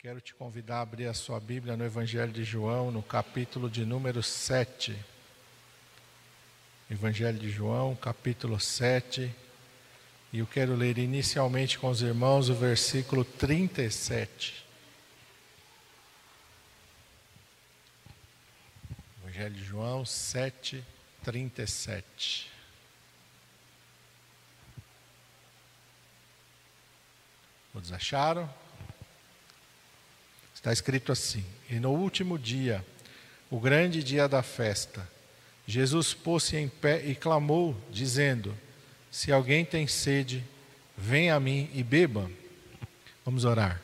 Quero te convidar a abrir a sua Bíblia no Evangelho de João, no capítulo de número 7. Evangelho de João, capítulo 7. E eu quero ler inicialmente com os irmãos o versículo 37. Evangelho de João 7, 37. Todos acharam? Está escrito assim: E no último dia, o grande dia da festa, Jesus pôs-se em pé e clamou, dizendo: Se alguém tem sede, venha a mim e beba. Vamos orar.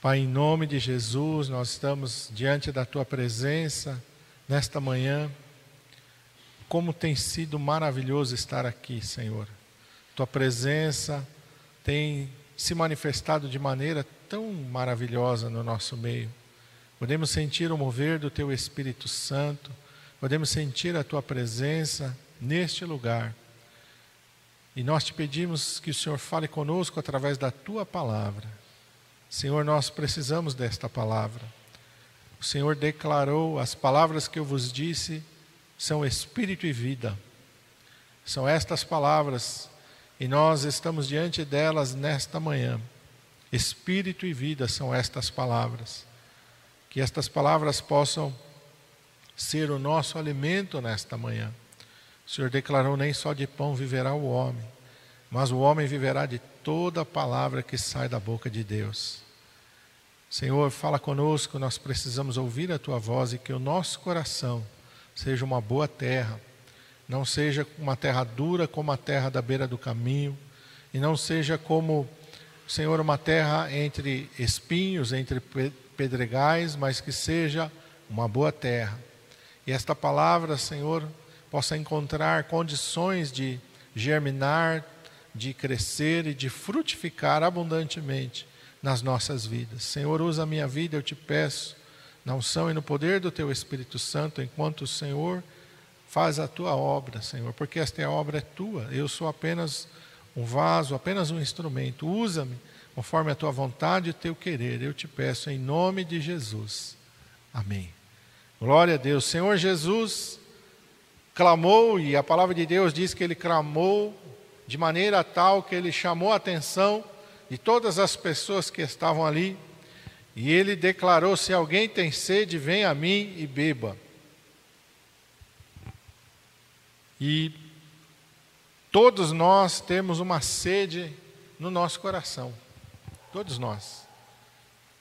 Pai, em nome de Jesus, nós estamos diante da tua presença nesta manhã. Como tem sido maravilhoso estar aqui, Senhor. Tua presença tem se manifestado de maneira tão maravilhosa no nosso meio. Podemos sentir o mover do Teu Espírito Santo, podemos sentir a Tua presença neste lugar. E nós te pedimos que o Senhor fale conosco através da Tua palavra. Senhor, nós precisamos desta palavra. O Senhor declarou: as palavras que eu vos disse são espírito e vida. São estas palavras e nós estamos diante delas nesta manhã. Espírito e vida são estas palavras. Que estas palavras possam ser o nosso alimento nesta manhã. O Senhor declarou: nem só de pão viverá o homem, mas o homem viverá de toda palavra que sai da boca de Deus. Senhor, fala conosco, nós precisamos ouvir a tua voz e que o nosso coração seja uma boa terra não seja uma terra dura como a terra da beira do caminho, e não seja como, Senhor, uma terra entre espinhos, entre pedregais, mas que seja uma boa terra. E esta palavra, Senhor, possa encontrar condições de germinar, de crescer e de frutificar abundantemente nas nossas vidas. Senhor, usa a minha vida, eu te peço, na unção e no poder do teu Espírito Santo, enquanto o Senhor Faz a tua obra, Senhor, porque esta é obra é tua. Eu sou apenas um vaso, apenas um instrumento. Usa-me conforme a tua vontade e o teu querer. Eu te peço em nome de Jesus. Amém. Glória a Deus. Senhor Jesus clamou, e a palavra de Deus diz que ele clamou de maneira tal que ele chamou a atenção de todas as pessoas que estavam ali. E ele declarou: Se alguém tem sede, venha a mim e beba. E todos nós temos uma sede no nosso coração. Todos nós.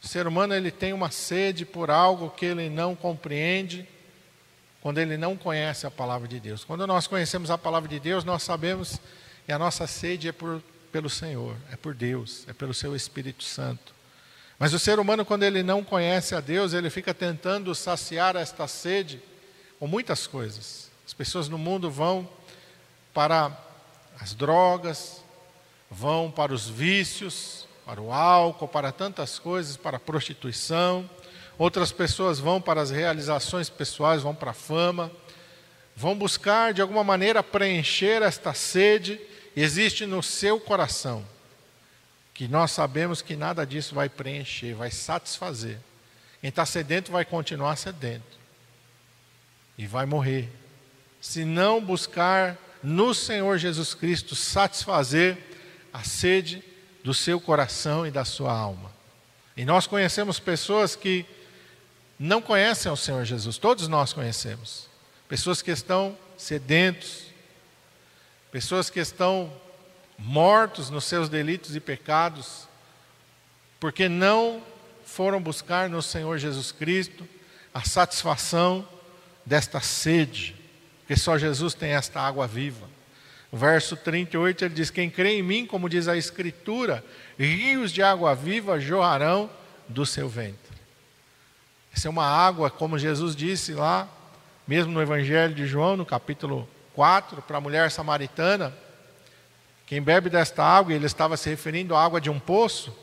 O ser humano ele tem uma sede por algo que ele não compreende quando ele não conhece a palavra de Deus. Quando nós conhecemos a palavra de Deus, nós sabemos que a nossa sede é por, pelo Senhor, é por Deus, é pelo seu Espírito Santo. Mas o ser humano, quando ele não conhece a Deus, ele fica tentando saciar esta sede com muitas coisas. As pessoas no mundo vão para as drogas, vão para os vícios, para o álcool, para tantas coisas, para a prostituição. Outras pessoas vão para as realizações pessoais, vão para a fama, vão buscar de alguma maneira preencher esta sede que existe no seu coração, que nós sabemos que nada disso vai preencher, vai satisfazer. Quem está sedento vai continuar sedento e vai morrer se não buscar no Senhor Jesus Cristo satisfazer a sede do seu coração e da sua alma. E nós conhecemos pessoas que não conhecem o Senhor Jesus, todos nós conhecemos. Pessoas que estão sedentos, pessoas que estão mortos nos seus delitos e pecados, porque não foram buscar no Senhor Jesus Cristo a satisfação desta sede porque só Jesus tem esta água viva. O verso 38 ele diz: Quem crê em mim, como diz a Escritura, rios de água viva jorrarão do seu ventre. Essa é uma água, como Jesus disse lá, mesmo no Evangelho de João, no capítulo 4, para a mulher samaritana. Quem bebe desta água, ele estava se referindo à água de um poço,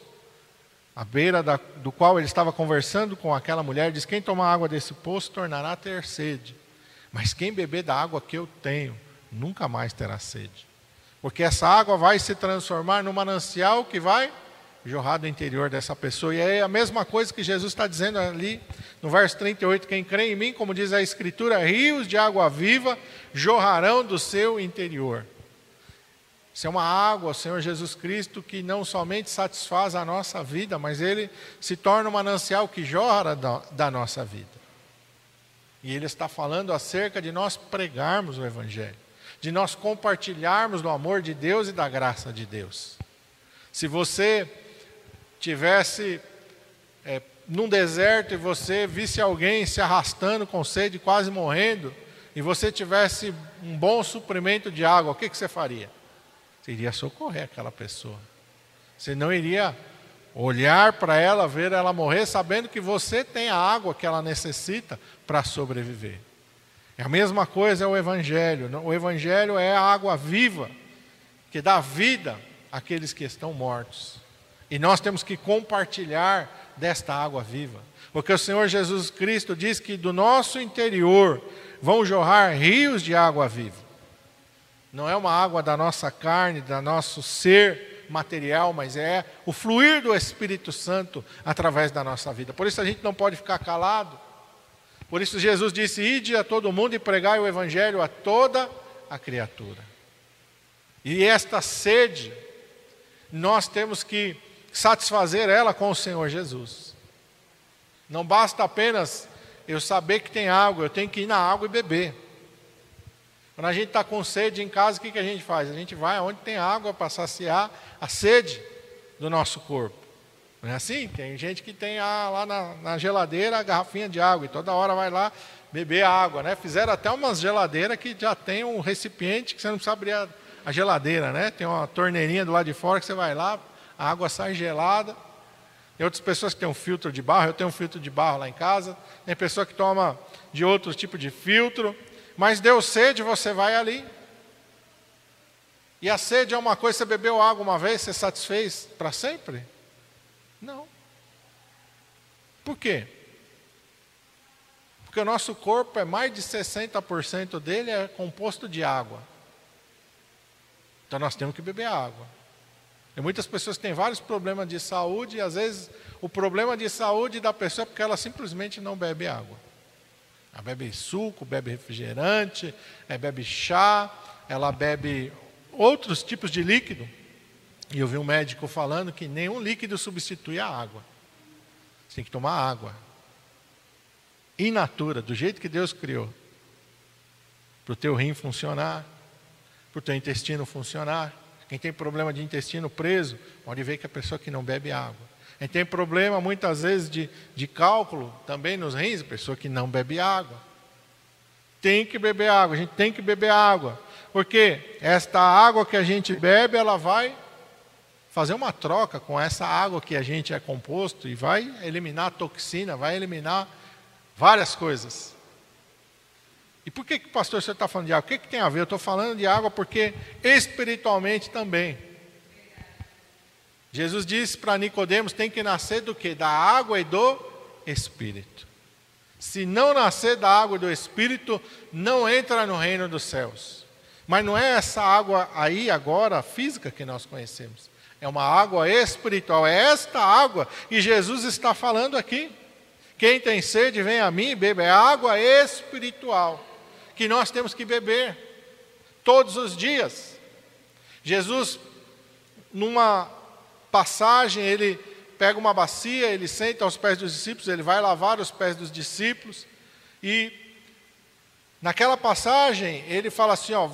à beira da, do qual ele estava conversando com aquela mulher, diz: Quem tomar água desse poço tornará a ter sede. Mas quem beber da água que eu tenho, nunca mais terá sede. Porque essa água vai se transformar num manancial que vai jorrar do interior dessa pessoa. E é a mesma coisa que Jesus está dizendo ali no verso 38: Quem crê em mim, como diz a Escritura, rios de água viva jorrarão do seu interior. Isso é uma água, o Senhor Jesus Cristo, que não somente satisfaz a nossa vida, mas ele se torna um manancial que jorra da, da nossa vida. E ele está falando acerca de nós pregarmos o Evangelho, de nós compartilharmos do amor de Deus e da graça de Deus. Se você tivesse é, num deserto e você visse alguém se arrastando com sede, quase morrendo, e você tivesse um bom suprimento de água, o que, que você faria? Você iria socorrer aquela pessoa. Você não iria olhar para ela, ver ela morrer, sabendo que você tem a água que ela necessita para sobreviver. É a mesma coisa é o Evangelho. O Evangelho é a água viva que dá vida àqueles que estão mortos. E nós temos que compartilhar desta água viva. Porque o Senhor Jesus Cristo diz que do nosso interior vão jorrar rios de água viva. Não é uma água da nossa carne, da nosso ser material, mas é o fluir do Espírito Santo através da nossa vida. Por isso a gente não pode ficar calado. Por isso Jesus disse: Ide a todo mundo e pregai o Evangelho a toda a criatura. E esta sede, nós temos que satisfazer ela com o Senhor Jesus. Não basta apenas eu saber que tem água, eu tenho que ir na água e beber. Quando a gente está com sede em casa, o que, que a gente faz? A gente vai onde tem água para saciar a sede do nosso corpo. Não é assim? Tem gente que tem ah, lá na, na, geladeira a garrafinha de água e toda hora vai lá beber água. Né? Fizeram até umas geladeiras que já tem um recipiente que você não precisa abrir a, a geladeira. Né? Tem uma torneirinha do lado de fora que você vai lá, a água sai gelada. Tem outras pessoas que têm um filtro de barro, eu tenho um filtro de barro lá em casa. Tem pessoa que toma de outro tipo de filtro. Mas deu sede, você vai ali. E a sede é uma coisa, você bebeu água uma vez, você satisfez para sempre? Não. Por quê? Porque o nosso corpo é mais de 60% dele é composto de água. Então nós temos que beber água. E muitas pessoas têm vários problemas de saúde, e às vezes o problema de saúde da pessoa é porque ela simplesmente não bebe água. Ela bebe suco, bebe refrigerante, é, bebe chá, ela bebe outros tipos de líquido. E eu vi um médico falando que nenhum líquido substitui a água. Você tem que tomar água. In natura, do jeito que Deus criou. Para o teu rim funcionar, para o teu intestino funcionar. Quem tem problema de intestino preso, pode ver que é a pessoa que não bebe água. Quem tem problema muitas vezes de, de cálculo também nos rins, a pessoa que não bebe água. Tem que beber água, a gente tem que beber água. Porque esta água que a gente bebe, ela vai fazer uma troca com essa água que a gente é composto e vai eliminar a toxina, vai eliminar várias coisas. E por que, que pastor, você está falando de água? O que, que tem a ver? Eu estou falando de água porque espiritualmente também. Jesus disse para Nicodemos: tem que nascer do que? Da água e do Espírito. Se não nascer da água e do Espírito, não entra no reino dos céus. Mas não é essa água aí agora, física, que nós conhecemos. É uma água espiritual. É esta água que Jesus está falando aqui. Quem tem sede, vem a mim e beba. É água espiritual que nós temos que beber todos os dias. Jesus, numa passagem, ele pega uma bacia, ele senta aos pés dos discípulos, ele vai lavar os pés dos discípulos, e naquela passagem ele fala assim: ó,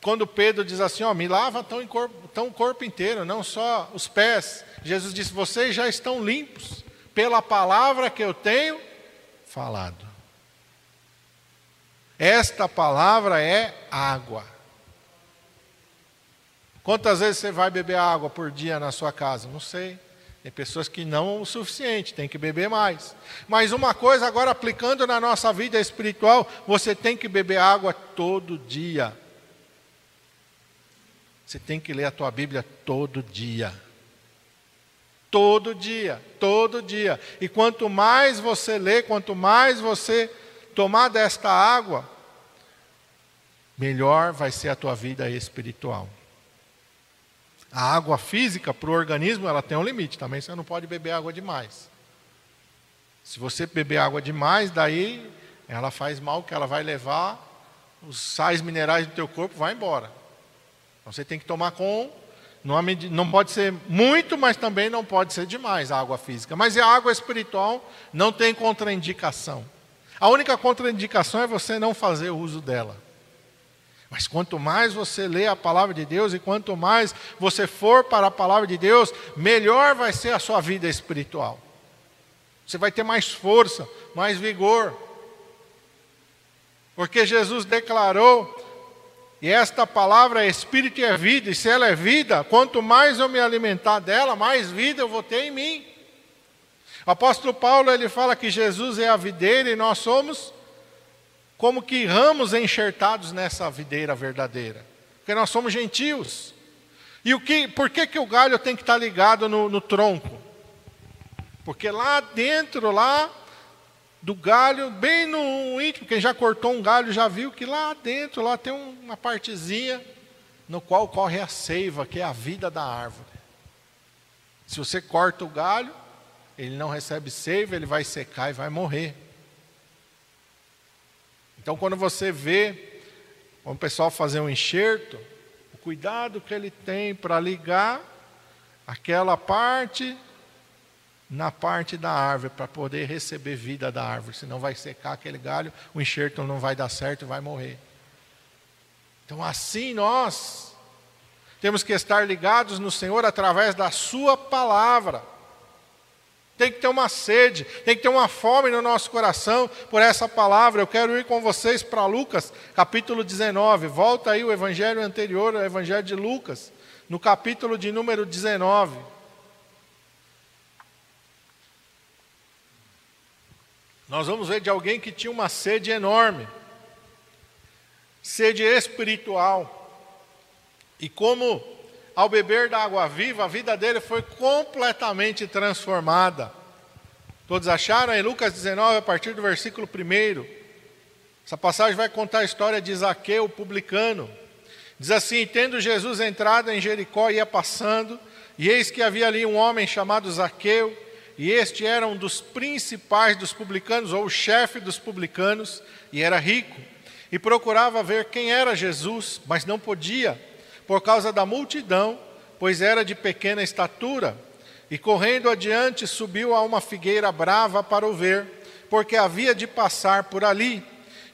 quando Pedro diz assim, ó, me lava tão, corpo, tão o corpo inteiro, não só os pés. Jesus disse: vocês já estão limpos pela palavra que eu tenho falado. Esta palavra é água. Quantas vezes você vai beber água por dia na sua casa? Não sei. Tem pessoas que não o suficiente, tem que beber mais. Mas uma coisa agora aplicando na nossa vida espiritual, você tem que beber água todo dia. Você tem que ler a tua Bíblia todo dia. Todo dia, todo dia. E quanto mais você lê, quanto mais você tomar desta água, melhor vai ser a tua vida espiritual. A água física para o organismo ela tem um limite, também você não pode beber água demais. Se você beber água demais, daí ela faz mal, que ela vai levar os sais minerais do teu corpo vai embora. Então você tem que tomar com não pode ser muito, mas também não pode ser demais a água física. Mas a água espiritual não tem contraindicação. A única contraindicação é você não fazer uso dela. Mas quanto mais você lê a palavra de Deus e quanto mais você for para a palavra de Deus, melhor vai ser a sua vida espiritual. Você vai ter mais força, mais vigor. Porque Jesus declarou e esta palavra é espírito e é vida, e se ela é vida, quanto mais eu me alimentar dela, mais vida eu vou ter em mim. O apóstolo Paulo ele fala que Jesus é a videira e nós somos como que ramos enxertados nessa videira verdadeira, porque nós somos gentios. E o que, por que, que o galho tem que estar ligado no, no tronco? Porque lá dentro, lá do galho, bem no íntimo, quem já cortou um galho já viu que lá dentro lá tem uma partezinha no qual corre a seiva, que é a vida da árvore. Se você corta o galho, ele não recebe seiva, ele vai secar e vai morrer. Então, quando você vê o pessoal fazer um enxerto, o cuidado que ele tem para ligar aquela parte na parte da árvore para poder receber vida da árvore, senão vai secar aquele galho, o enxerto não vai dar certo e vai morrer. Então, assim nós temos que estar ligados no Senhor através da Sua palavra. Tem que ter uma sede, tem que ter uma fome no nosso coração por essa palavra. Eu quero ir com vocês para Lucas, capítulo 19. Volta aí o evangelho anterior, o evangelho de Lucas, no capítulo de número 19. Nós vamos ver de alguém que tinha uma sede enorme, sede espiritual. E como ao beber da água viva, a vida dele foi completamente transformada. Todos acharam em Lucas 19, a partir do versículo 1. Essa passagem vai contar a história de Zaqueu, o publicano. Diz assim: Tendo Jesus entrado em Jericó, ia passando, e eis que havia ali um homem chamado Zaqueu e este era um dos principais dos publicanos, ou o chefe dos publicanos, e era rico. E procurava ver quem era Jesus, mas não podia, por causa da multidão, pois era de pequena estatura. E correndo adiante, subiu a uma figueira brava para o ver, porque havia de passar por ali.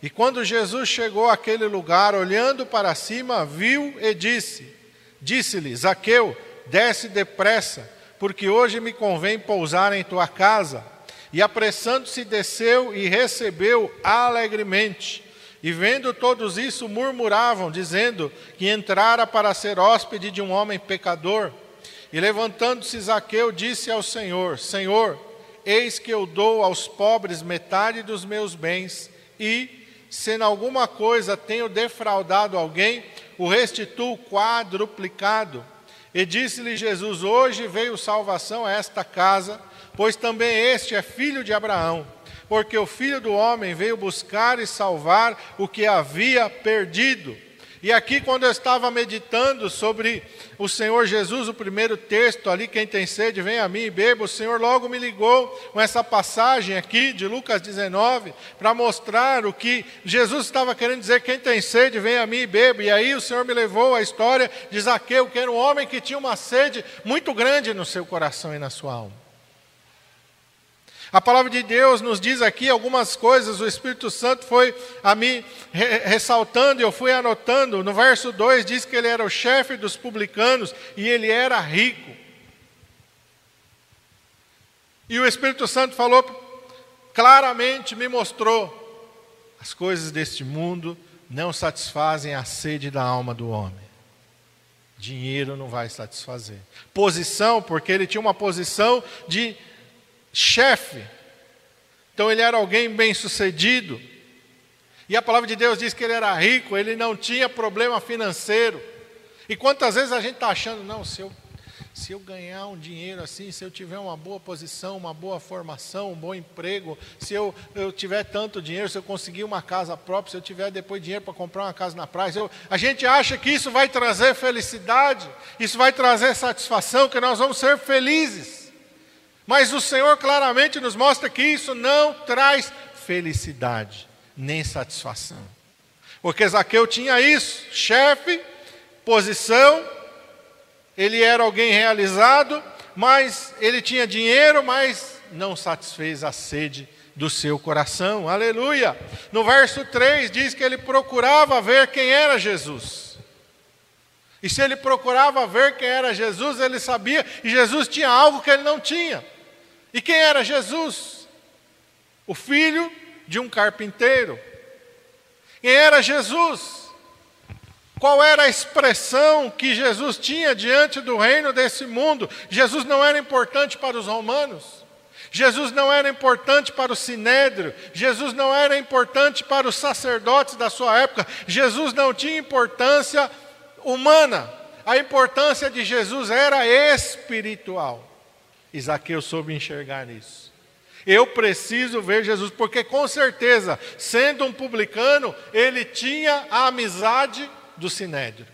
E quando Jesus chegou àquele lugar, olhando para cima, viu e disse: Disse-lhe, Zaqueu, desce depressa porque hoje me convém pousar em tua casa. E apressando-se, desceu e recebeu alegremente. E vendo todos isso, murmuravam, dizendo que entrara para ser hóspede de um homem pecador. E levantando-se Zaqueu, disse ao Senhor: Senhor, eis que eu dou aos pobres metade dos meus bens, e, se em alguma coisa tenho defraudado alguém, o restituo quadruplicado. E disse-lhe Jesus: Hoje veio salvação a esta casa, pois também este é filho de Abraão, porque o filho do homem veio buscar e salvar o que havia perdido. E aqui, quando eu estava meditando sobre o Senhor Jesus, o primeiro texto ali, quem tem sede, vem a mim e beba, o Senhor logo me ligou com essa passagem aqui de Lucas 19, para mostrar o que Jesus estava querendo dizer: quem tem sede, vem a mim e beba. E aí o Senhor me levou à história de Zaqueu, que era um homem que tinha uma sede muito grande no seu coração e na sua alma. A palavra de Deus nos diz aqui algumas coisas, o Espírito Santo foi a mim ressaltando e eu fui anotando. No verso 2 diz que ele era o chefe dos publicanos e ele era rico. E o Espírito Santo falou claramente, me mostrou: as coisas deste mundo não satisfazem a sede da alma do homem. Dinheiro não vai satisfazer. Posição, porque ele tinha uma posição de chefe. Então ele era alguém bem sucedido. E a palavra de Deus diz que ele era rico, ele não tinha problema financeiro. E quantas vezes a gente está achando, não, se eu se eu ganhar um dinheiro assim, se eu tiver uma boa posição, uma boa formação, um bom emprego, se eu, eu tiver tanto dinheiro, se eu conseguir uma casa própria, se eu tiver depois dinheiro para comprar uma casa na praia, eu, a gente acha que isso vai trazer felicidade, isso vai trazer satisfação, que nós vamos ser felizes. Mas o Senhor claramente nos mostra que isso não traz felicidade, nem satisfação. Porque Zaqueu tinha isso, chefe, posição, ele era alguém realizado, mas ele tinha dinheiro, mas não satisfez a sede do seu coração. Aleluia! No verso 3 diz que ele procurava ver quem era Jesus. E se ele procurava ver quem era Jesus, ele sabia que Jesus tinha algo que ele não tinha. E quem era Jesus? O filho de um carpinteiro. Quem era Jesus? Qual era a expressão que Jesus tinha diante do reino desse mundo? Jesus não era importante para os romanos. Jesus não era importante para o sinédrio, Jesus não era importante para os sacerdotes da sua época, Jesus não tinha importância humana, a importância de Jesus era espiritual. Isaqueu soube enxergar isso. Eu preciso ver Jesus, porque com certeza, sendo um publicano, ele tinha a amizade do sinédrio.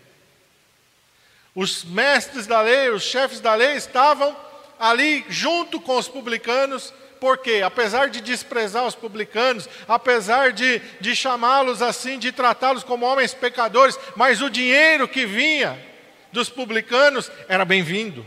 Os mestres da lei, os chefes da lei estavam ali junto com os publicanos, porque apesar de desprezar os publicanos, apesar de, de chamá-los assim, de tratá-los como homens pecadores, mas o dinheiro que vinha dos publicanos era bem-vindo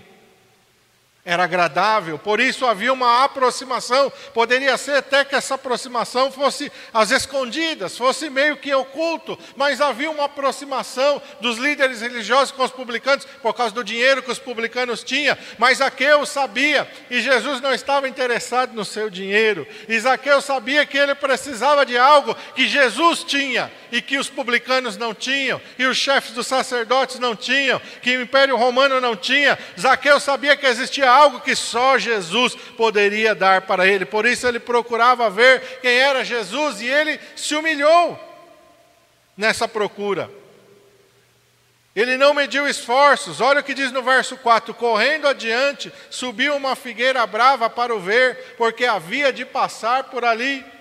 era agradável, por isso havia uma aproximação. Poderia ser até que essa aproximação fosse às escondidas, fosse meio que oculto, mas havia uma aproximação dos líderes religiosos com os publicanos por causa do dinheiro que os publicanos tinham. Mas Zaqueu sabia, e Jesus não estava interessado no seu dinheiro. E Zaqueu sabia que ele precisava de algo que Jesus tinha e que os publicanos não tinham, e os chefes dos sacerdotes não tinham, que o Império Romano não tinha. Zaqueu sabia que existia algo que só Jesus poderia dar para ele. Por isso ele procurava ver quem era Jesus e ele se humilhou nessa procura. Ele não mediu esforços. Olha o que diz no verso 4: Correndo adiante, subiu uma figueira brava para o ver, porque havia de passar por ali.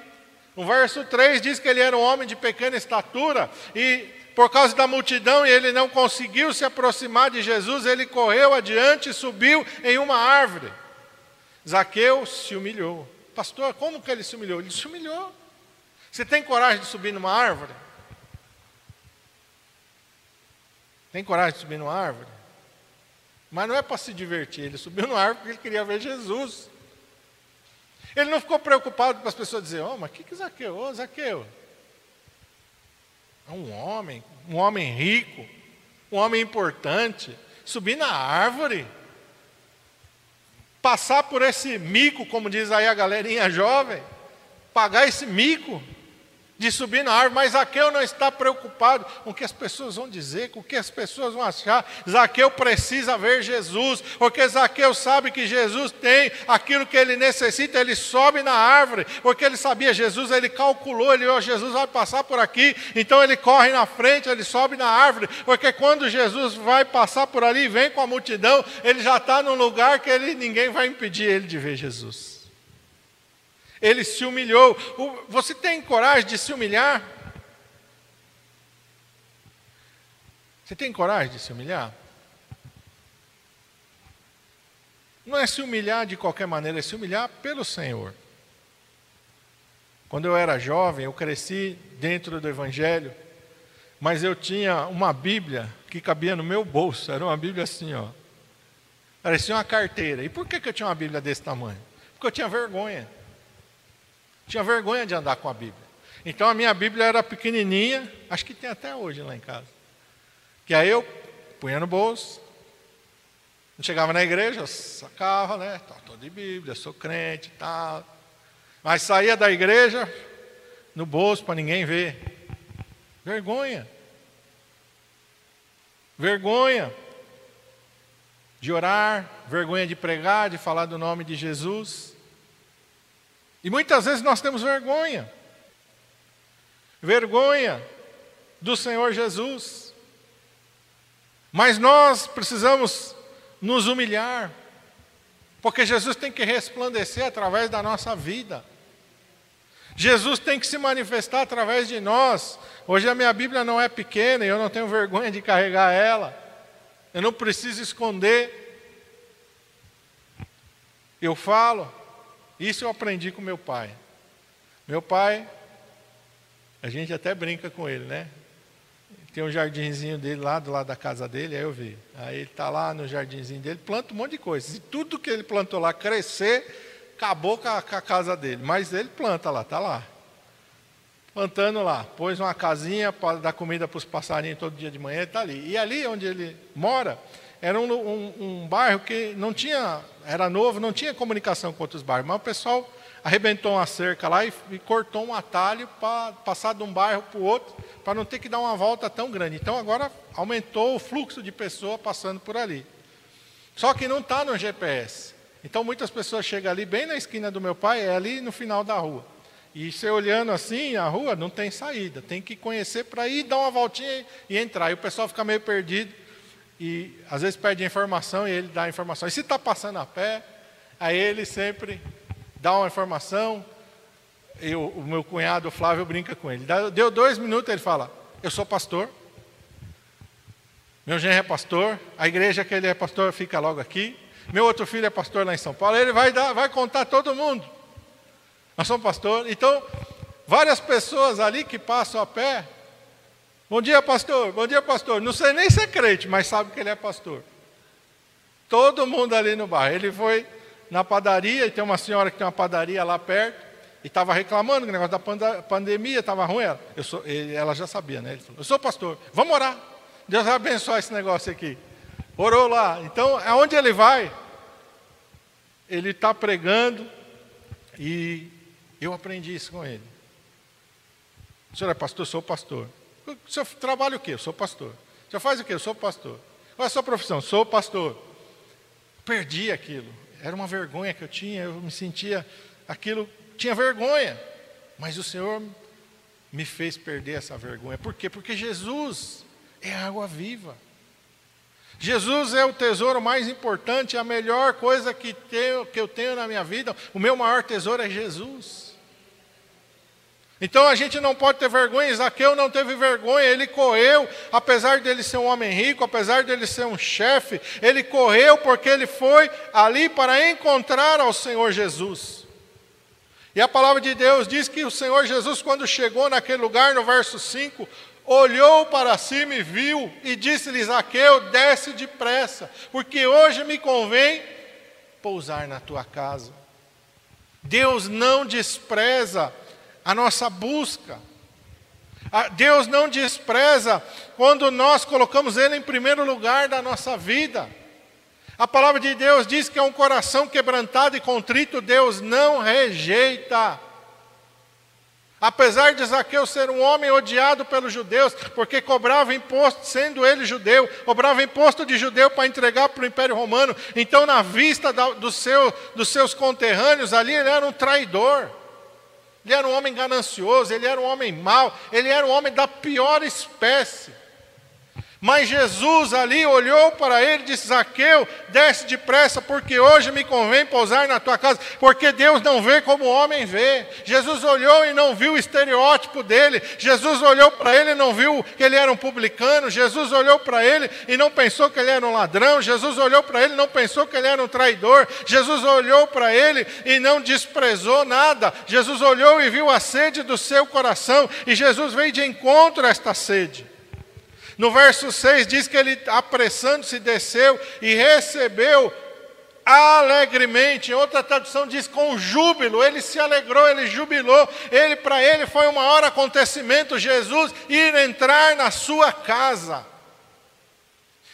No verso 3 diz que ele era um homem de pequena estatura e por causa da multidão e ele não conseguiu se aproximar de Jesus, ele correu adiante e subiu em uma árvore. Zaqueu se humilhou. Pastor, como que ele se humilhou? Ele se humilhou. Você tem coragem de subir numa árvore? Tem coragem de subir numa árvore? Mas não é para se divertir, ele subiu numa árvore porque ele queria ver Jesus. Ele não ficou preocupado com as pessoas dizer, oh, mas o que, que Zaqueu? Ô, oh, Zaqueu, um homem, um homem rico, um homem importante, subir na árvore, passar por esse mico, como diz aí a galerinha jovem, pagar esse mico de subir na árvore, mas Zaqueu não está preocupado com o que as pessoas vão dizer, com o que as pessoas vão achar. Zaqueu precisa ver Jesus, porque Zaqueu sabe que Jesus tem aquilo que ele necessita, ele sobe na árvore, porque ele sabia Jesus, ele calculou, ele, oh, Jesus vai passar por aqui, então ele corre na frente, ele sobe na árvore, porque quando Jesus vai passar por ali, vem com a multidão, ele já está num lugar que ele, ninguém vai impedir ele de ver Jesus ele se humilhou. Você tem coragem de se humilhar? Você tem coragem de se humilhar? Não é se humilhar de qualquer maneira, é se humilhar pelo Senhor. Quando eu era jovem, eu cresci dentro do Evangelho, mas eu tinha uma Bíblia que cabia no meu bolso, era uma Bíblia assim, ó. Parecia uma carteira. E por que, que eu tinha uma Bíblia desse tamanho? Porque eu tinha vergonha. Tinha vergonha de andar com a Bíblia. Então a minha Bíblia era pequenininha, acho que tem até hoje lá em casa. Que aí eu punha no bolso. Não chegava na igreja, sacava, né? Estou de Bíblia, sou crente e tal. Mas saía da igreja no bolso para ninguém ver. Vergonha. Vergonha de orar, vergonha de pregar, de falar do nome de Jesus. E muitas vezes nós temos vergonha. Vergonha do Senhor Jesus. Mas nós precisamos nos humilhar, porque Jesus tem que resplandecer através da nossa vida. Jesus tem que se manifestar através de nós. Hoje a minha Bíblia não é pequena e eu não tenho vergonha de carregar ela. Eu não preciso esconder. Eu falo, isso eu aprendi com meu pai. Meu pai, a gente até brinca com ele, né? Tem um jardinzinho dele lá do lado da casa dele, aí eu vi. Aí ele está lá no jardinzinho dele, planta um monte de coisa. E tudo que ele plantou lá crescer, acabou com a, com a casa dele. Mas ele planta lá, está lá. Plantando lá. Pôs uma casinha para dar comida para os passarinhos todo dia de manhã, está ali. E ali onde ele mora, era um, um, um, bairro que não tinha, era novo, não tinha comunicação com outros bairros. Mas o pessoal arrebentou uma cerca lá e, e cortou um atalho para passar de um bairro para o outro para não ter que dar uma volta tão grande. Então agora aumentou o fluxo de pessoas passando por ali. Só que não está no GPS. Então muitas pessoas chegam ali, bem na esquina do meu pai, é ali no final da rua. E você olhando assim, a rua não tem saída, tem que conhecer para ir dar uma voltinha e entrar. E o pessoal fica meio perdido e às vezes perde a informação e ele dá a informação. E se está passando a pé, aí ele sempre dá uma informação, eu, o meu cunhado Flávio brinca com ele. Deu dois minutos, ele fala: Eu sou pastor. Meu genro é pastor. A igreja que ele é pastor fica logo aqui. Meu outro filho é pastor lá em São Paulo. Ele vai, dar, vai contar todo mundo. Nós somos pastor. Então, várias pessoas ali que passam a pé. Bom dia, pastor. Bom dia, pastor. Não sei nem se é crente, mas sabe que ele é pastor. Todo mundo ali no bairro. Ele foi na padaria, e tem uma senhora que tem uma padaria lá perto e estava reclamando que o negócio da pandemia estava ruim. Ela, eu sou, ela já sabia, né? Ele falou, eu sou pastor, vamos orar. Deus vai abençoar esse negócio aqui. Orou lá. Então, aonde ele vai, ele está pregando e eu aprendi isso com ele. O senhor é pastor? Sou pastor. O senhor trabalha o quê? Eu sou pastor. O senhor faz o quê? Eu sou pastor. Qual é a sua profissão? Sou pastor. Perdi aquilo. Era uma vergonha que eu tinha, eu me sentia aquilo tinha vergonha, mas o Senhor me fez perder essa vergonha. Por quê? Porque Jesus é a água viva. Jesus é o tesouro mais importante, a melhor coisa que, tenho, que eu tenho na minha vida. O meu maior tesouro é Jesus. Então a gente não pode ter vergonha. Zaqueu não teve vergonha, ele correu, apesar dele ser um homem rico, apesar dele ser um chefe, ele correu porque ele foi ali para encontrar ao Senhor Jesus. E a palavra de Deus diz que o Senhor Jesus, quando chegou naquele lugar, no verso 5, olhou para cima e viu, e disse-lhe: Zaqueu, desce depressa, porque hoje me convém pousar na tua casa. Deus não despreza a nossa busca. Deus não despreza quando nós colocamos Ele em primeiro lugar da nossa vida. A palavra de Deus diz que é um coração quebrantado e contrito, Deus não rejeita. Apesar de Zaqueu ser um homem odiado pelos judeus, porque cobrava imposto, sendo ele judeu, cobrava imposto de judeu para entregar para o Império Romano, então, na vista do seu, dos seus conterrâneos, ali ele era um traidor, ele era um homem ganancioso, ele era um homem mau, ele era um homem da pior espécie. Mas Jesus ali olhou para ele e disse: Zaqueu, desce depressa, porque hoje me convém pousar na tua casa, porque Deus não vê como o homem vê. Jesus olhou e não viu o estereótipo dele. Jesus olhou para ele e não viu que ele era um publicano. Jesus olhou para ele e não pensou que ele era um ladrão. Jesus olhou para ele e não pensou que ele era um traidor. Jesus olhou para ele e não desprezou nada. Jesus olhou e viu a sede do seu coração, e Jesus veio de encontro a esta sede. No verso 6 diz que ele, apressando-se, desceu e recebeu alegremente. Em outra tradução diz com júbilo. Ele se alegrou, ele jubilou. Ele para ele foi o maior acontecimento Jesus ir entrar na sua casa.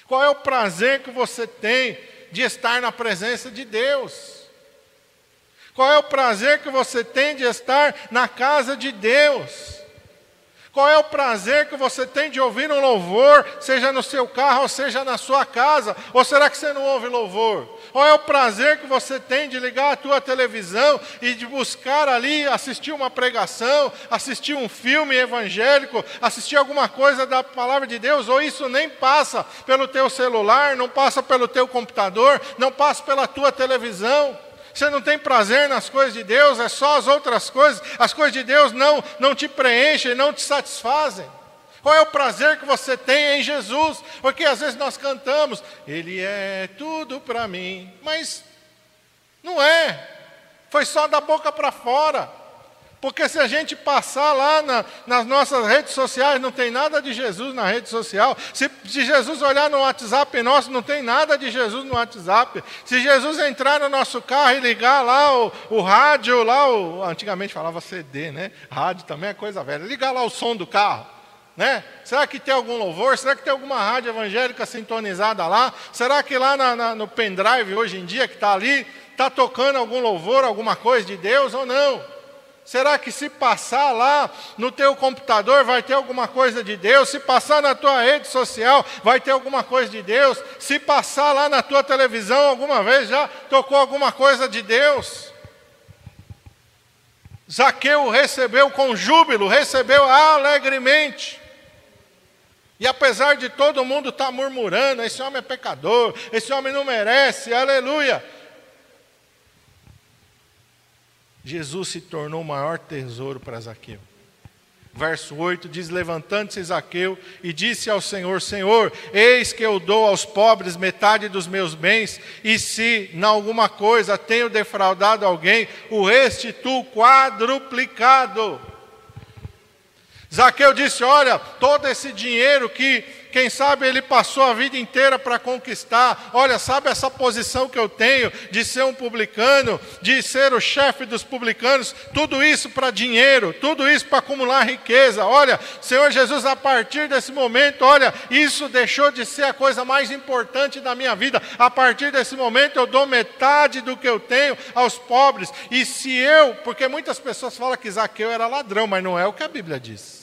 Qual é o prazer que você tem de estar na presença de Deus? Qual é o prazer que você tem de estar na casa de Deus? Qual é o prazer que você tem de ouvir um louvor, seja no seu carro, ou seja na sua casa? Ou será que você não ouve louvor? Qual é o prazer que você tem de ligar a tua televisão e de buscar ali assistir uma pregação, assistir um filme evangélico, assistir alguma coisa da palavra de Deus? Ou isso nem passa pelo teu celular, não passa pelo teu computador, não passa pela tua televisão? Você não tem prazer nas coisas de Deus, é só as outras coisas. As coisas de Deus não, não te preenchem, não te satisfazem. Qual é o prazer que você tem em Jesus? Porque às vezes nós cantamos, Ele é tudo para mim, mas não é. Foi só da boca para fora. Porque se a gente passar lá na, nas nossas redes sociais, não tem nada de Jesus na rede social. Se, se, Jesus olhar no WhatsApp nosso, não tem nada de Jesus no WhatsApp. Se Jesus entrar no nosso carro e ligar lá o, o rádio, lá o, antigamente falava CD, né? Rádio também é coisa velha. Ligar lá o som do carro. Né? Será que tem algum louvor? Será que tem alguma rádio evangélica sintonizada lá? Será que lá na, na, no pendrive hoje em dia que está ali, está tocando algum louvor, alguma coisa de Deus ou não? Será que se passar lá no teu computador vai ter alguma coisa de Deus? Se passar na tua rede social vai ter alguma coisa de Deus? Se passar lá na tua televisão alguma vez já tocou alguma coisa de Deus? Zaqueu recebeu com júbilo, recebeu alegremente. E apesar de todo mundo estar tá murmurando, esse homem é pecador, esse homem não merece, aleluia. Jesus se tornou o maior tesouro para Zaqueu. Verso 8 diz: Levantando-se Zaqueu e disse ao Senhor: Senhor, eis que eu dou aos pobres metade dos meus bens, e se, em alguma coisa, tenho defraudado alguém, o restituo quadruplicado. Zaqueu disse: Olha, todo esse dinheiro que quem sabe ele passou a vida inteira para conquistar. Olha, sabe essa posição que eu tenho de ser um publicano, de ser o chefe dos publicanos, tudo isso para dinheiro, tudo isso para acumular riqueza. Olha, Senhor Jesus, a partir desse momento, olha, isso deixou de ser a coisa mais importante da minha vida. A partir desse momento eu dou metade do que eu tenho aos pobres. E se eu, porque muitas pessoas falam que Zaqueu era ladrão, mas não é o que a Bíblia diz.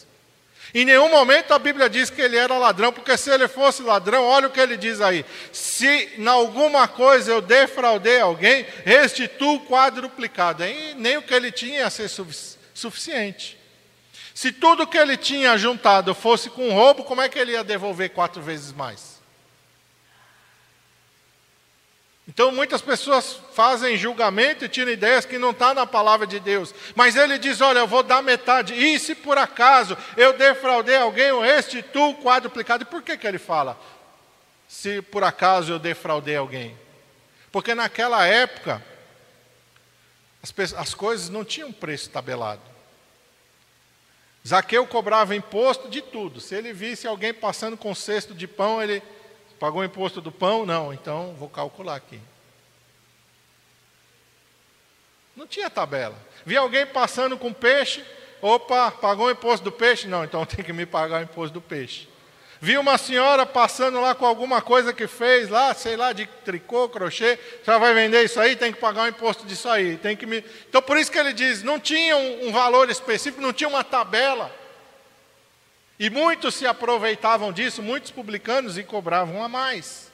Em nenhum momento a Bíblia diz que ele era ladrão, porque se ele fosse ladrão, olha o que ele diz aí: se em alguma coisa eu defraudei alguém, restituo quadruplicado. E nem o que ele tinha ia ser suficiente. Se tudo que ele tinha juntado fosse com roubo, como é que ele ia devolver quatro vezes mais? Então muitas pessoas fazem julgamento e tiram ideias que não estão tá na palavra de Deus. Mas ele diz: olha, eu vou dar metade. E se por acaso eu defraudei alguém, eu restituo quadruplicado. E por que, que ele fala? Se por acaso eu defraudei alguém. Porque naquela época as, as coisas não tinham preço tabelado. Zaqueu cobrava imposto de tudo. Se ele visse alguém passando com cesto de pão, ele Pagou o imposto do pão? Não, então vou calcular aqui. Não tinha tabela. Vi alguém passando com peixe, opa, pagou o imposto do peixe? Não, então tem que me pagar o imposto do peixe. Vi uma senhora passando lá com alguma coisa que fez lá, sei lá, de tricô, crochê, já vai vender isso aí, tem que pagar o imposto disso aí. Tem que me... Então por isso que ele diz, não tinha um, um valor específico, não tinha uma tabela. E muitos se aproveitavam disso, muitos publicanos, e cobravam a mais.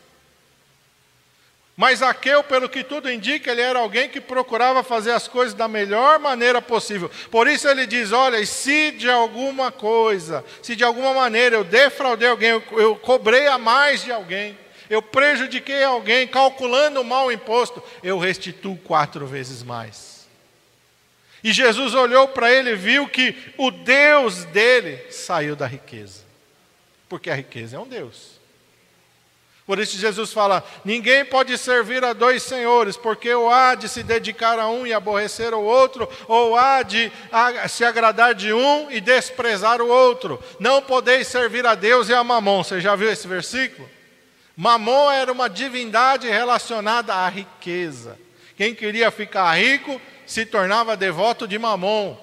Mas Aqueu, pelo que tudo indica, ele era alguém que procurava fazer as coisas da melhor maneira possível. Por isso ele diz: Olha, e se de alguma coisa, se de alguma maneira eu defraudei alguém, eu, eu cobrei a mais de alguém, eu prejudiquei alguém, calculando mal o imposto, eu restituo quatro vezes mais. E Jesus olhou para ele e viu que o Deus dele saiu da riqueza. Porque a riqueza é um Deus. Por isso Jesus fala: ninguém pode servir a dois senhores, porque ou há de se dedicar a um e aborrecer o outro, ou há de se agradar de um e desprezar o outro. Não podeis servir a Deus e a Mamon. Você já viu esse versículo? Mamon era uma divindade relacionada à riqueza. Quem queria ficar rico se tornava devoto de Mamon.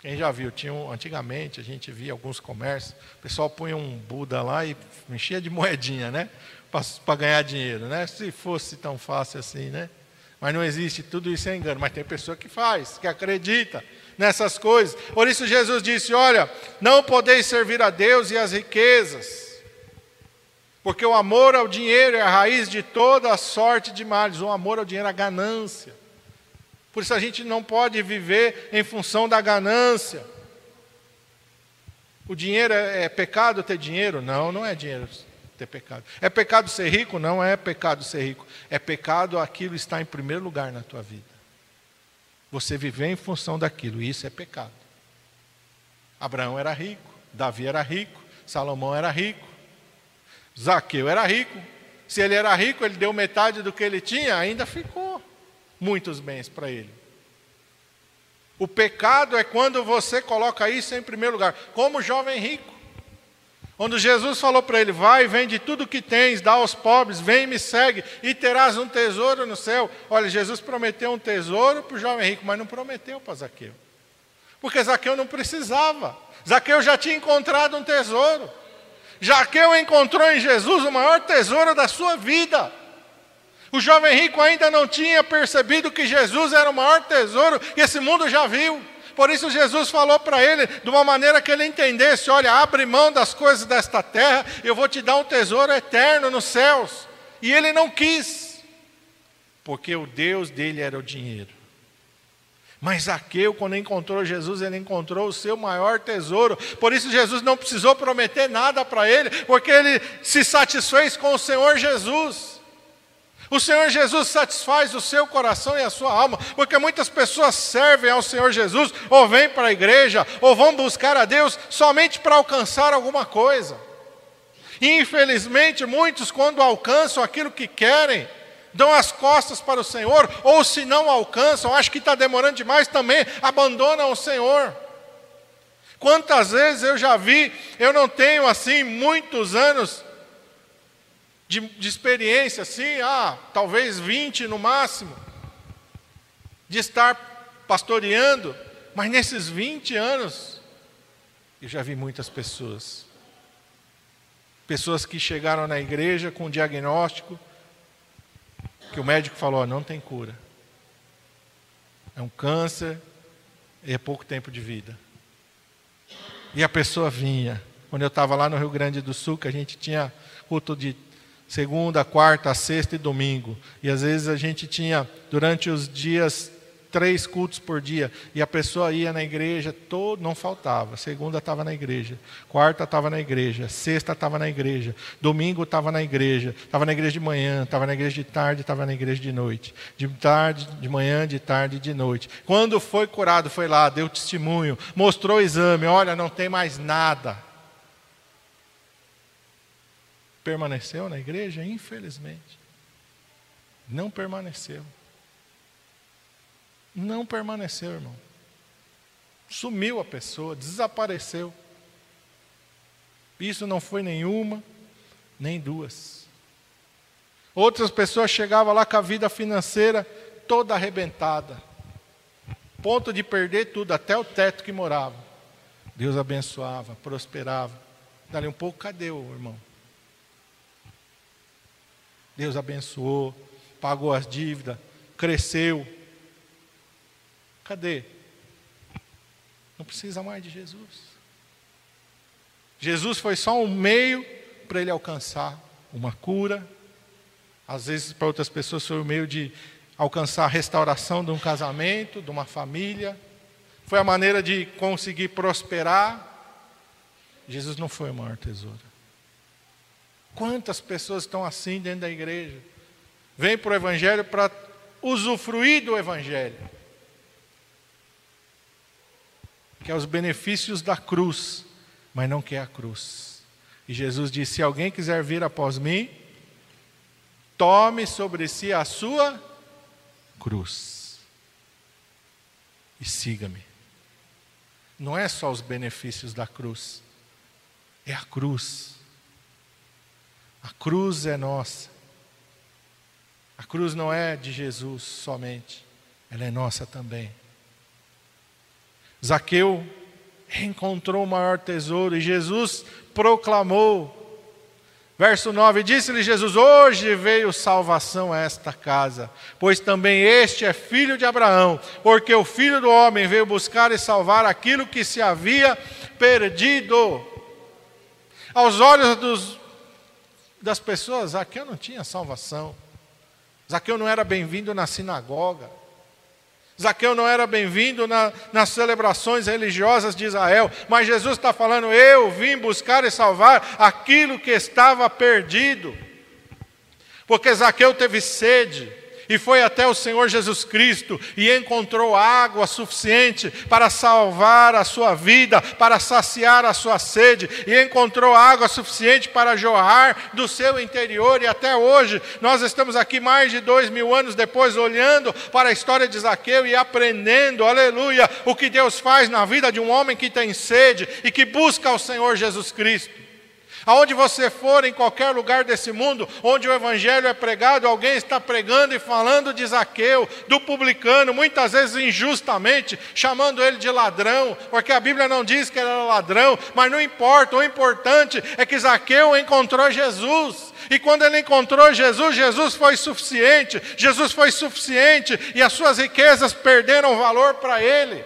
Quem já viu, tinha um, antigamente a gente via alguns comércios, o pessoal punha um Buda lá e enchia de moedinha, né? Para ganhar dinheiro, né? Se fosse tão fácil assim, né? Mas não existe, tudo isso é engano. Mas tem pessoa que faz, que acredita nessas coisas. Por isso Jesus disse: Olha, não podeis servir a Deus e as riquezas, porque o amor ao dinheiro é a raiz de toda a sorte de males. O amor ao dinheiro é a ganância. Por isso a gente não pode viver em função da ganância. O dinheiro é, é pecado ter dinheiro? Não, não é dinheiro ter pecado. É pecado ser rico? Não é pecado ser rico. É pecado aquilo estar em primeiro lugar na tua vida. Você viver em função daquilo, isso é pecado. Abraão era rico, Davi era rico, Salomão era rico, Zaqueu era rico. Se ele era rico, ele deu metade do que ele tinha, ainda ficou muitos bens para ele. O pecado é quando você coloca isso em primeiro lugar, como o jovem rico. Quando Jesus falou para ele: Vai, vende tudo que tens, dá aos pobres, vem me segue, e terás um tesouro no céu. Olha, Jesus prometeu um tesouro para o jovem rico, mas não prometeu para Zaqueu. Porque Zaqueu não precisava. Zaqueu já tinha encontrado um tesouro. Zaqueu encontrou em Jesus o maior tesouro da sua vida. O jovem rico ainda não tinha percebido que Jesus era o maior tesouro que esse mundo já viu. Por isso Jesus falou para ele de uma maneira que ele entendesse: olha, abre mão das coisas desta terra, eu vou te dar um tesouro eterno nos céus. E ele não quis, porque o Deus dele era o dinheiro. Mas Zaqueu, quando encontrou Jesus, ele encontrou o seu maior tesouro. Por isso Jesus não precisou prometer nada para ele, porque ele se satisfez com o Senhor Jesus. O Senhor Jesus satisfaz o seu coração e a sua alma, porque muitas pessoas servem ao Senhor Jesus, ou vêm para a igreja, ou vão buscar a Deus somente para alcançar alguma coisa. E infelizmente, muitos, quando alcançam aquilo que querem, dão as costas para o Senhor, ou se não alcançam, acho que está demorando demais também, abandonam o Senhor. Quantas vezes eu já vi, eu não tenho assim muitos anos de, de experiência, assim, ah, talvez 20 no máximo, de estar pastoreando, mas nesses 20 anos, eu já vi muitas pessoas. Pessoas que chegaram na igreja com diagnóstico que o médico falou: não tem cura. É um câncer e é pouco tempo de vida. E a pessoa vinha. Quando eu estava lá no Rio Grande do Sul, que a gente tinha culto de segunda, quarta, sexta e domingo. E às vezes a gente tinha, durante os dias, três cultos por dia. E a pessoa ia na igreja, todo, não faltava. Segunda estava na igreja, quarta estava na igreja, sexta estava na igreja, domingo estava na igreja, estava na igreja de manhã, estava na igreja de tarde, estava na igreja de noite. De tarde, de manhã, de tarde de noite. Quando foi curado, foi lá, deu testemunho, mostrou o exame, olha, não tem mais nada permaneceu na igreja? Infelizmente. Não permaneceu. Não permaneceu, irmão. Sumiu a pessoa, desapareceu. Isso não foi nenhuma, nem duas. Outras pessoas chegavam lá com a vida financeira toda arrebentada, ponto de perder tudo, até o teto que morava. Deus abençoava, prosperava. Dali um pouco, cadê o irmão? Deus abençoou, pagou as dívidas, cresceu. Cadê? Não precisa mais de Jesus. Jesus foi só um meio para ele alcançar uma cura. Às vezes, para outras pessoas, foi o um meio de alcançar a restauração de um casamento, de uma família. Foi a maneira de conseguir prosperar. Jesus não foi o maior tesouro. Quantas pessoas estão assim dentro da igreja? Vêm para o Evangelho para usufruir do Evangelho, que é os benefícios da cruz, mas não quer a cruz. E Jesus disse: Se alguém quiser vir após mim, tome sobre si a sua cruz e siga-me. Não é só os benefícios da cruz, é a cruz. A cruz é nossa. A cruz não é de Jesus somente, ela é nossa também. Zaqueu encontrou o maior tesouro e Jesus proclamou. Verso 9: Disse-lhe Jesus: Hoje veio salvação a esta casa, pois também este é filho de Abraão, porque o filho do homem veio buscar e salvar aquilo que se havia perdido. Aos olhos dos, das pessoas, Zaqueu não tinha salvação, Zaqueu não era bem-vindo na sinagoga, Zaqueu não era bem-vindo na, nas celebrações religiosas de Israel, mas Jesus está falando: eu vim buscar e salvar aquilo que estava perdido. Porque Zaqueu teve sede, e foi até o Senhor Jesus Cristo e encontrou água suficiente para salvar a sua vida, para saciar a sua sede, e encontrou água suficiente para jorrar do seu interior. E até hoje, nós estamos aqui mais de dois mil anos depois, olhando para a história de Zaqueu e aprendendo, aleluia, o que Deus faz na vida de um homem que tem sede e que busca o Senhor Jesus Cristo. Aonde você for, em qualquer lugar desse mundo, onde o Evangelho é pregado, alguém está pregando e falando de Zaqueu, do publicano, muitas vezes injustamente, chamando ele de ladrão, porque a Bíblia não diz que ele era ladrão, mas não importa, o importante é que Zaqueu encontrou Jesus. E quando ele encontrou Jesus, Jesus foi suficiente, Jesus foi suficiente, e as suas riquezas perderam valor para ele.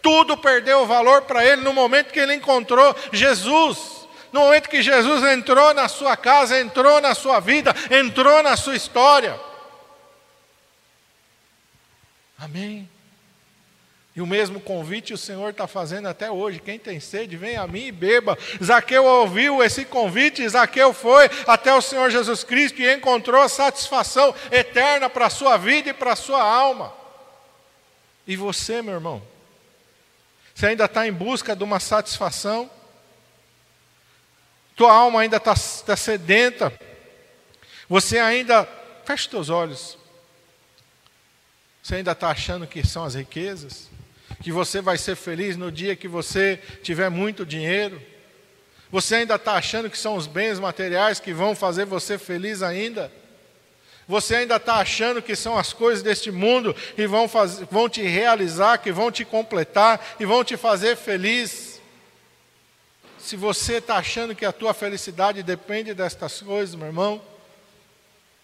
Tudo perdeu valor para ele no momento que ele encontrou Jesus. No momento que Jesus entrou na sua casa, entrou na sua vida, entrou na sua história. Amém. E o mesmo convite o Senhor está fazendo até hoje. Quem tem sede, vem a mim e beba. Zaqueu ouviu esse convite, Zaqueu foi até o Senhor Jesus Cristo e encontrou satisfação eterna para a sua vida e para a sua alma. E você, meu irmão? Você ainda está em busca de uma satisfação? Tua alma ainda está tá sedenta, você ainda. Feche teus olhos. Você ainda está achando que são as riquezas? Que você vai ser feliz no dia que você tiver muito dinheiro? Você ainda está achando que são os bens materiais que vão fazer você feliz ainda? Você ainda está achando que são as coisas deste mundo que vão, vão te realizar, que vão te completar e vão te fazer feliz? Se você está achando que a tua felicidade depende destas coisas, meu irmão,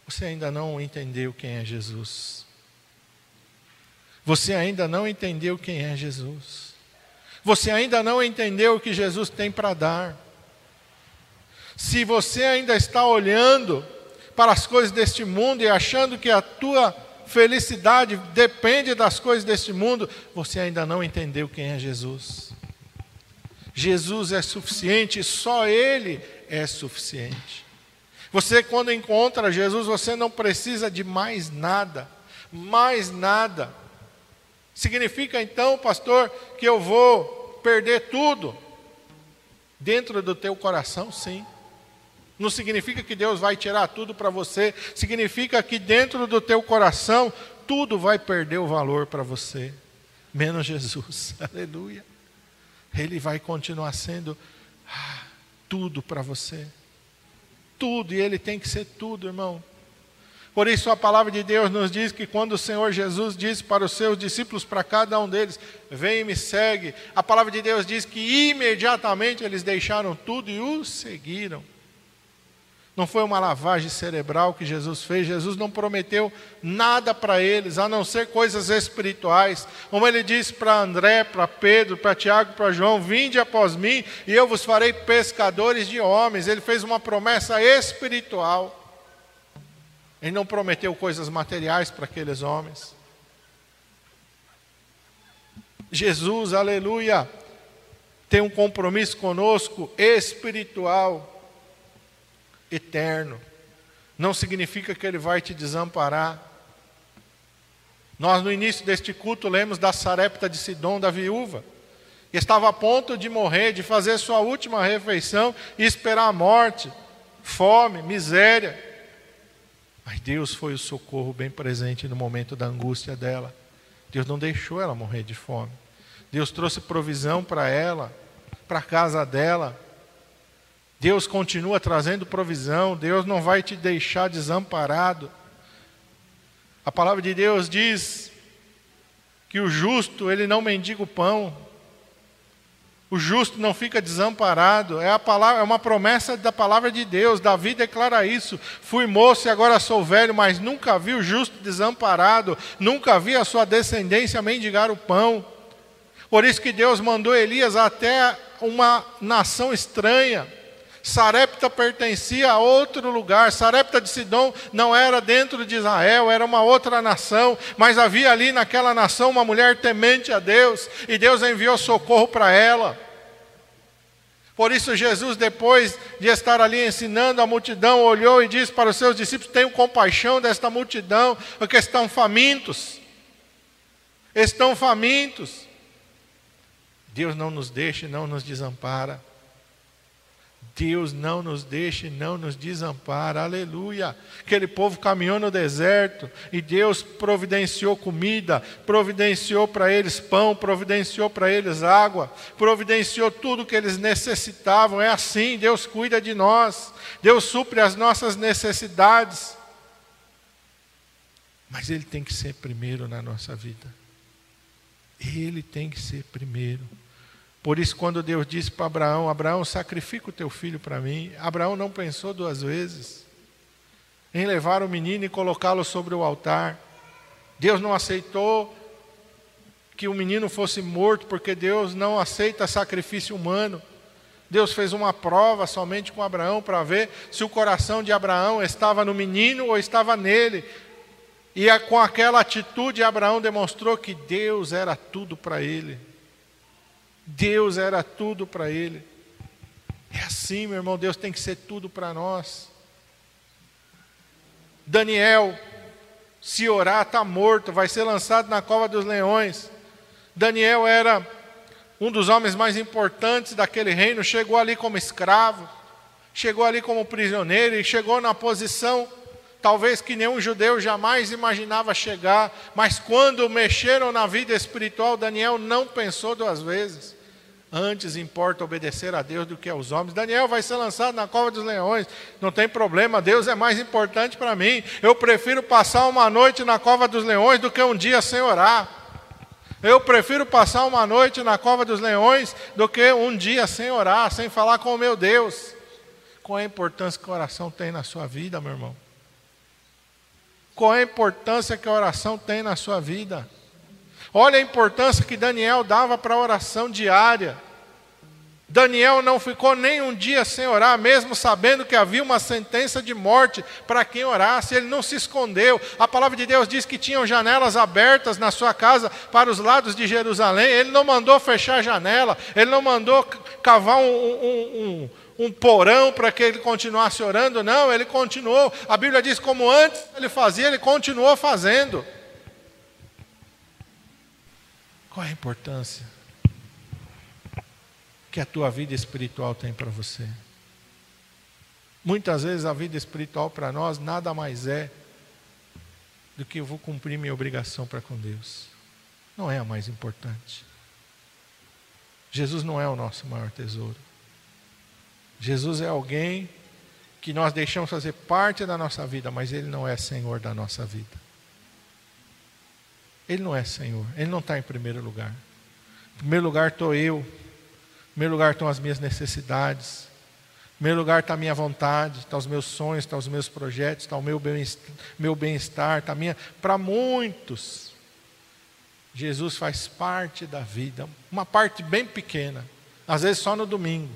você ainda não entendeu quem é Jesus. Você ainda não entendeu quem é Jesus. Você ainda não entendeu o que Jesus tem para dar. Se você ainda está olhando para as coisas deste mundo e achando que a tua felicidade depende das coisas deste mundo, você ainda não entendeu quem é Jesus. Jesus é suficiente, só Ele é suficiente. Você, quando encontra Jesus, você não precisa de mais nada, mais nada. Significa então, pastor, que eu vou perder tudo? Dentro do teu coração, sim. Não significa que Deus vai tirar tudo para você, significa que dentro do teu coração tudo vai perder o valor para você, menos Jesus. Aleluia. Ele vai continuar sendo ah, tudo para você. Tudo, e Ele tem que ser tudo, irmão. Por isso a palavra de Deus nos diz que quando o Senhor Jesus disse para os seus discípulos, para cada um deles, vem e me segue, a palavra de Deus diz que imediatamente eles deixaram tudo e o seguiram. Não foi uma lavagem cerebral que Jesus fez. Jesus não prometeu nada para eles, a não ser coisas espirituais. Como ele disse para André, para Pedro, para Tiago, para João: Vinde após mim e eu vos farei pescadores de homens. Ele fez uma promessa espiritual. Ele não prometeu coisas materiais para aqueles homens. Jesus, aleluia, tem um compromisso conosco espiritual eterno. Não significa que ele vai te desamparar. Nós, no início deste culto, lemos da Sarepta de Sidom, da viúva, que estava a ponto de morrer, de fazer sua última refeição e esperar a morte, fome, miséria. Mas Deus foi o socorro bem presente no momento da angústia dela. Deus não deixou ela morrer de fome. Deus trouxe provisão para ela, para a casa dela. Deus continua trazendo provisão, Deus não vai te deixar desamparado. A palavra de Deus diz que o justo, ele não mendiga o pão. O justo não fica desamparado. É, a palavra, é uma promessa da palavra de Deus. Davi declara isso. Fui moço e agora sou velho, mas nunca vi o justo desamparado. Nunca vi a sua descendência mendigar o pão. Por isso que Deus mandou Elias até uma nação estranha. Sarepta pertencia a outro lugar. Sarepta de Sidom não era dentro de Israel, era uma outra nação, mas havia ali naquela nação uma mulher temente a Deus, e Deus enviou socorro para ela. Por isso, Jesus, depois de estar ali ensinando a multidão, olhou e disse para os seus discípulos: Tenham compaixão desta multidão, porque estão famintos. Estão famintos. Deus não nos deixa e não nos desampara. Deus não nos deixa e não nos desampara, aleluia. Aquele povo caminhou no deserto e Deus providenciou comida, providenciou para eles pão, providenciou para eles água, providenciou tudo que eles necessitavam. É assim, Deus cuida de nós, Deus supre as nossas necessidades. Mas Ele tem que ser primeiro na nossa vida, Ele tem que ser primeiro. Por isso, quando Deus disse para Abraão: Abraão, sacrifica o teu filho para mim, Abraão não pensou duas vezes em levar o menino e colocá-lo sobre o altar. Deus não aceitou que o menino fosse morto, porque Deus não aceita sacrifício humano. Deus fez uma prova somente com Abraão para ver se o coração de Abraão estava no menino ou estava nele. E com aquela atitude, Abraão demonstrou que Deus era tudo para ele. Deus era tudo para ele. É assim, meu irmão, Deus tem que ser tudo para nós. Daniel, se orar, está morto, vai ser lançado na cova dos leões. Daniel era um dos homens mais importantes daquele reino, chegou ali como escravo, chegou ali como prisioneiro e chegou na posição talvez que nenhum judeu jamais imaginava chegar, mas quando mexeram na vida espiritual, Daniel não pensou duas vezes. Antes importa obedecer a Deus do que aos homens. Daniel vai ser lançado na cova dos leões. Não tem problema, Deus é mais importante para mim. Eu prefiro passar uma noite na cova dos leões do que um dia sem orar. Eu prefiro passar uma noite na cova dos leões do que um dia sem orar, sem falar com o meu Deus. Qual a importância que a oração tem na sua vida, meu irmão? Qual a importância que a oração tem na sua vida? Olha a importância que Daniel dava para a oração diária. Daniel não ficou nem um dia sem orar, mesmo sabendo que havia uma sentença de morte para quem orasse, ele não se escondeu. A palavra de Deus diz que tinham janelas abertas na sua casa para os lados de Jerusalém, ele não mandou fechar a janela, ele não mandou cavar um, um, um, um porão para que ele continuasse orando, não, ele continuou. A Bíblia diz: como antes ele fazia, ele continuou fazendo. Qual é a importância que a tua vida espiritual tem para você? Muitas vezes a vida espiritual para nós nada mais é do que eu vou cumprir minha obrigação para com Deus. Não é a mais importante. Jesus não é o nosso maior tesouro. Jesus é alguém que nós deixamos fazer parte da nossa vida, mas Ele não é Senhor da nossa vida. Ele não é Senhor, Ele não está em primeiro lugar. Em primeiro lugar estou eu, em primeiro lugar estão as minhas necessidades, em primeiro lugar está a minha vontade, estão tá os meus sonhos, estão tá os meus projetos, está o meu bem-estar, está a minha. Para muitos, Jesus faz parte da vida, uma parte bem pequena, às vezes só no domingo.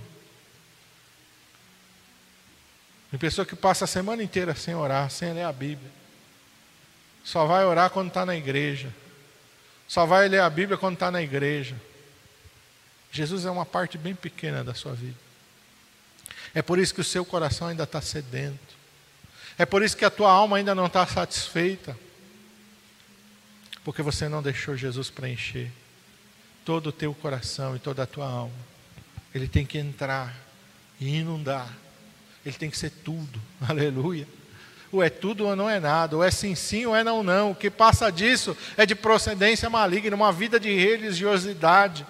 Tem pessoa que passa a semana inteira sem orar, sem ler a Bíblia. Só vai orar quando está na igreja. Só vai ler a Bíblia quando está na igreja. Jesus é uma parte bem pequena da sua vida. É por isso que o seu coração ainda está sedento. É por isso que a tua alma ainda não está satisfeita. Porque você não deixou Jesus preencher todo o teu coração e toda a tua alma. Ele tem que entrar e inundar. Ele tem que ser tudo. Aleluia ou é tudo ou não é nada, ou é sim sim ou é não não. O que passa disso é de procedência maligna, uma vida de religiosidade,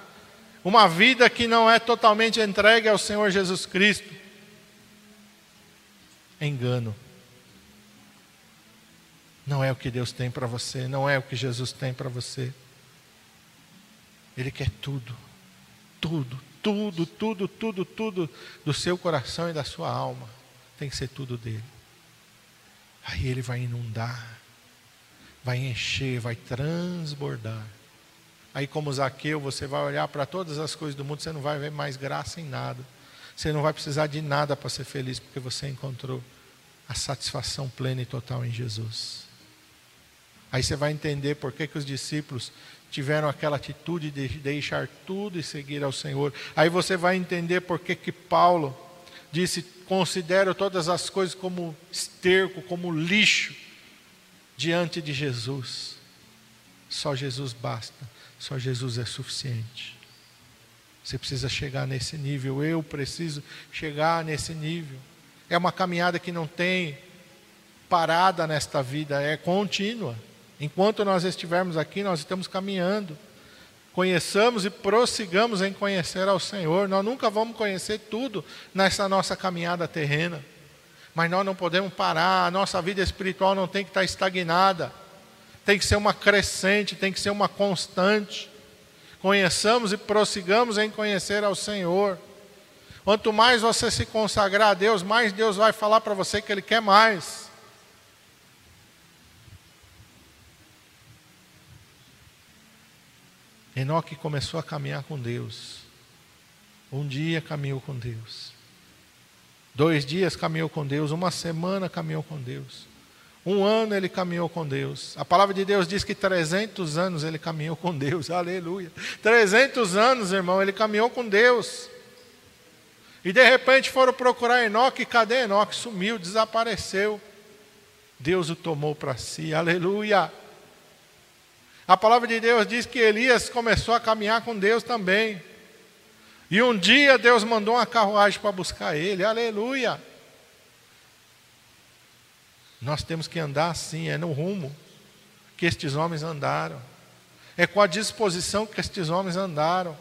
uma vida que não é totalmente entregue ao Senhor Jesus Cristo. Engano. Não é o que Deus tem para você, não é o que Jesus tem para você. Ele quer tudo, tudo, Tudo, tudo, tudo, tudo do seu coração e da sua alma tem que ser tudo dele. Aí ele vai inundar, vai encher, vai transbordar. Aí, como Zaqueu, você vai olhar para todas as coisas do mundo, você não vai ver mais graça em nada. Você não vai precisar de nada para ser feliz, porque você encontrou a satisfação plena e total em Jesus. Aí você vai entender por que, que os discípulos tiveram aquela atitude de deixar tudo e seguir ao Senhor. Aí você vai entender por que, que Paulo disse: considero todas as coisas como esterco, como lixo diante de Jesus. Só Jesus basta, só Jesus é suficiente. Você precisa chegar nesse nível, eu preciso chegar nesse nível. É uma caminhada que não tem parada nesta vida, é contínua. Enquanto nós estivermos aqui, nós estamos caminhando. Conheçamos e prossigamos em conhecer ao Senhor. Nós nunca vamos conhecer tudo nessa nossa caminhada terrena. Mas nós não podemos parar, a nossa vida espiritual não tem que estar estagnada. Tem que ser uma crescente, tem que ser uma constante. Conheçamos e prossigamos em conhecer ao Senhor. Quanto mais você se consagrar a Deus, mais Deus vai falar para você que Ele quer mais. Enoque começou a caminhar com Deus. Um dia caminhou com Deus. Dois dias caminhou com Deus. Uma semana caminhou com Deus. Um ano ele caminhou com Deus. A palavra de Deus diz que 300 anos ele caminhou com Deus. Aleluia. 300 anos, irmão, ele caminhou com Deus. E de repente foram procurar Enoque. Cadê Enoque? Sumiu, desapareceu. Deus o tomou para si. Aleluia. A palavra de Deus diz que Elias começou a caminhar com Deus também. E um dia Deus mandou uma carruagem para buscar ele. Aleluia! Nós temos que andar assim, é no rumo que estes homens andaram. É com a disposição que estes homens andaram.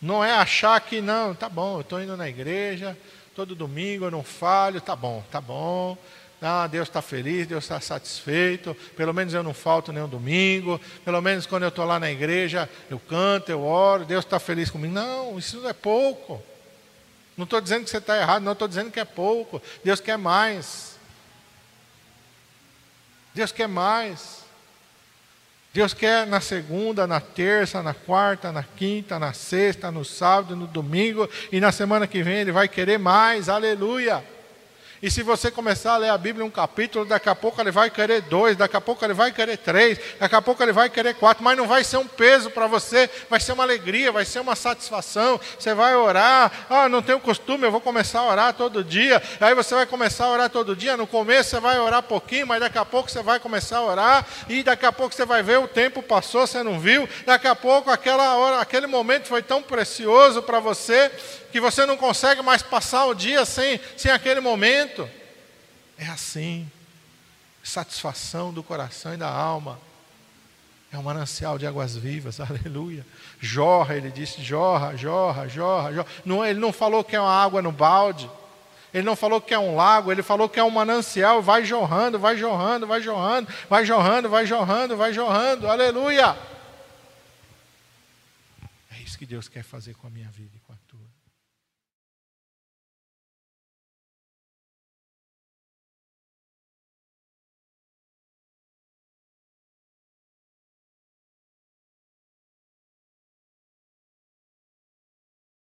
Não é achar que não, tá bom, eu estou indo na igreja, todo domingo eu não falho, tá bom, tá bom, ah, Deus está feliz, Deus está satisfeito. Pelo menos eu não falto nenhum domingo. Pelo menos quando eu estou lá na igreja, eu canto, eu oro. Deus está feliz comigo. Não, isso não é pouco. Não estou dizendo que você está errado, não estou dizendo que é pouco. Deus quer mais. Deus quer mais. Deus quer na segunda, na terça, na quarta, na quinta, na sexta, no sábado, no domingo e na semana que vem Ele vai querer mais. Aleluia. E se você começar a ler a Bíblia um capítulo, daqui a pouco ele vai querer dois, daqui a pouco ele vai querer três, daqui a pouco ele vai querer quatro, mas não vai ser um peso para você, vai ser uma alegria, vai ser uma satisfação. Você vai orar, ah, não tenho costume, eu vou começar a orar todo dia. Aí você vai começar a orar todo dia. No começo você vai orar pouquinho, mas daqui a pouco você vai começar a orar, e daqui a pouco você vai ver o tempo passou, você não viu. Daqui a pouco aquela hora, aquele momento foi tão precioso para você que você não consegue mais passar o dia sem, sem aquele momento. É assim. Satisfação do coração e da alma. É um manancial de águas vivas, aleluia. Jorra, ele disse, jorra, jorra, jorra, jorra. Não, ele não falou que é uma água no balde. Ele não falou que é um lago, ele falou que é um manancial, vai jorrando, vai jorrando, vai jorrando, vai jorrando, vai jorrando, vai jorrando, aleluia. É isso que Deus quer fazer com a minha vida.